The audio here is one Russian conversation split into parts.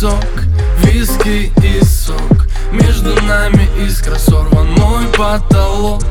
песок, виски и сок. Между нами искра сорван мой потолок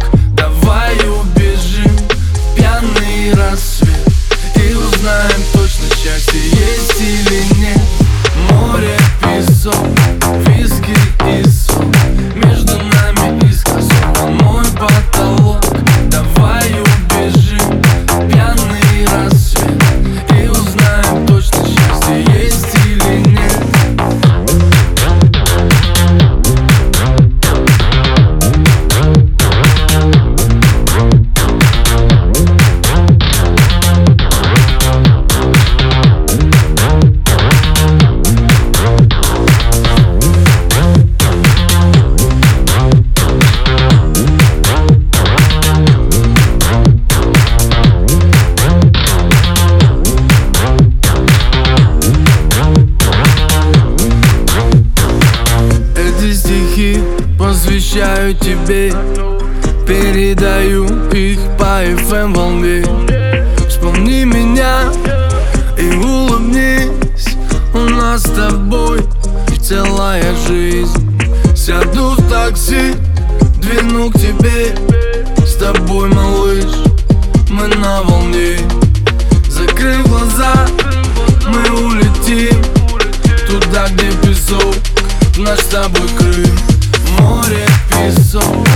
посвящаю тебе. Передаю их по FM волне. Вспомни меня и улыбнись. У нас с тобой целая жизнь. Сяду в такси, двину к тебе. С тобой, малыш, мы на волне. Закрыв глаза, мы улетим Туда, где песок, наш с тобой Крым soul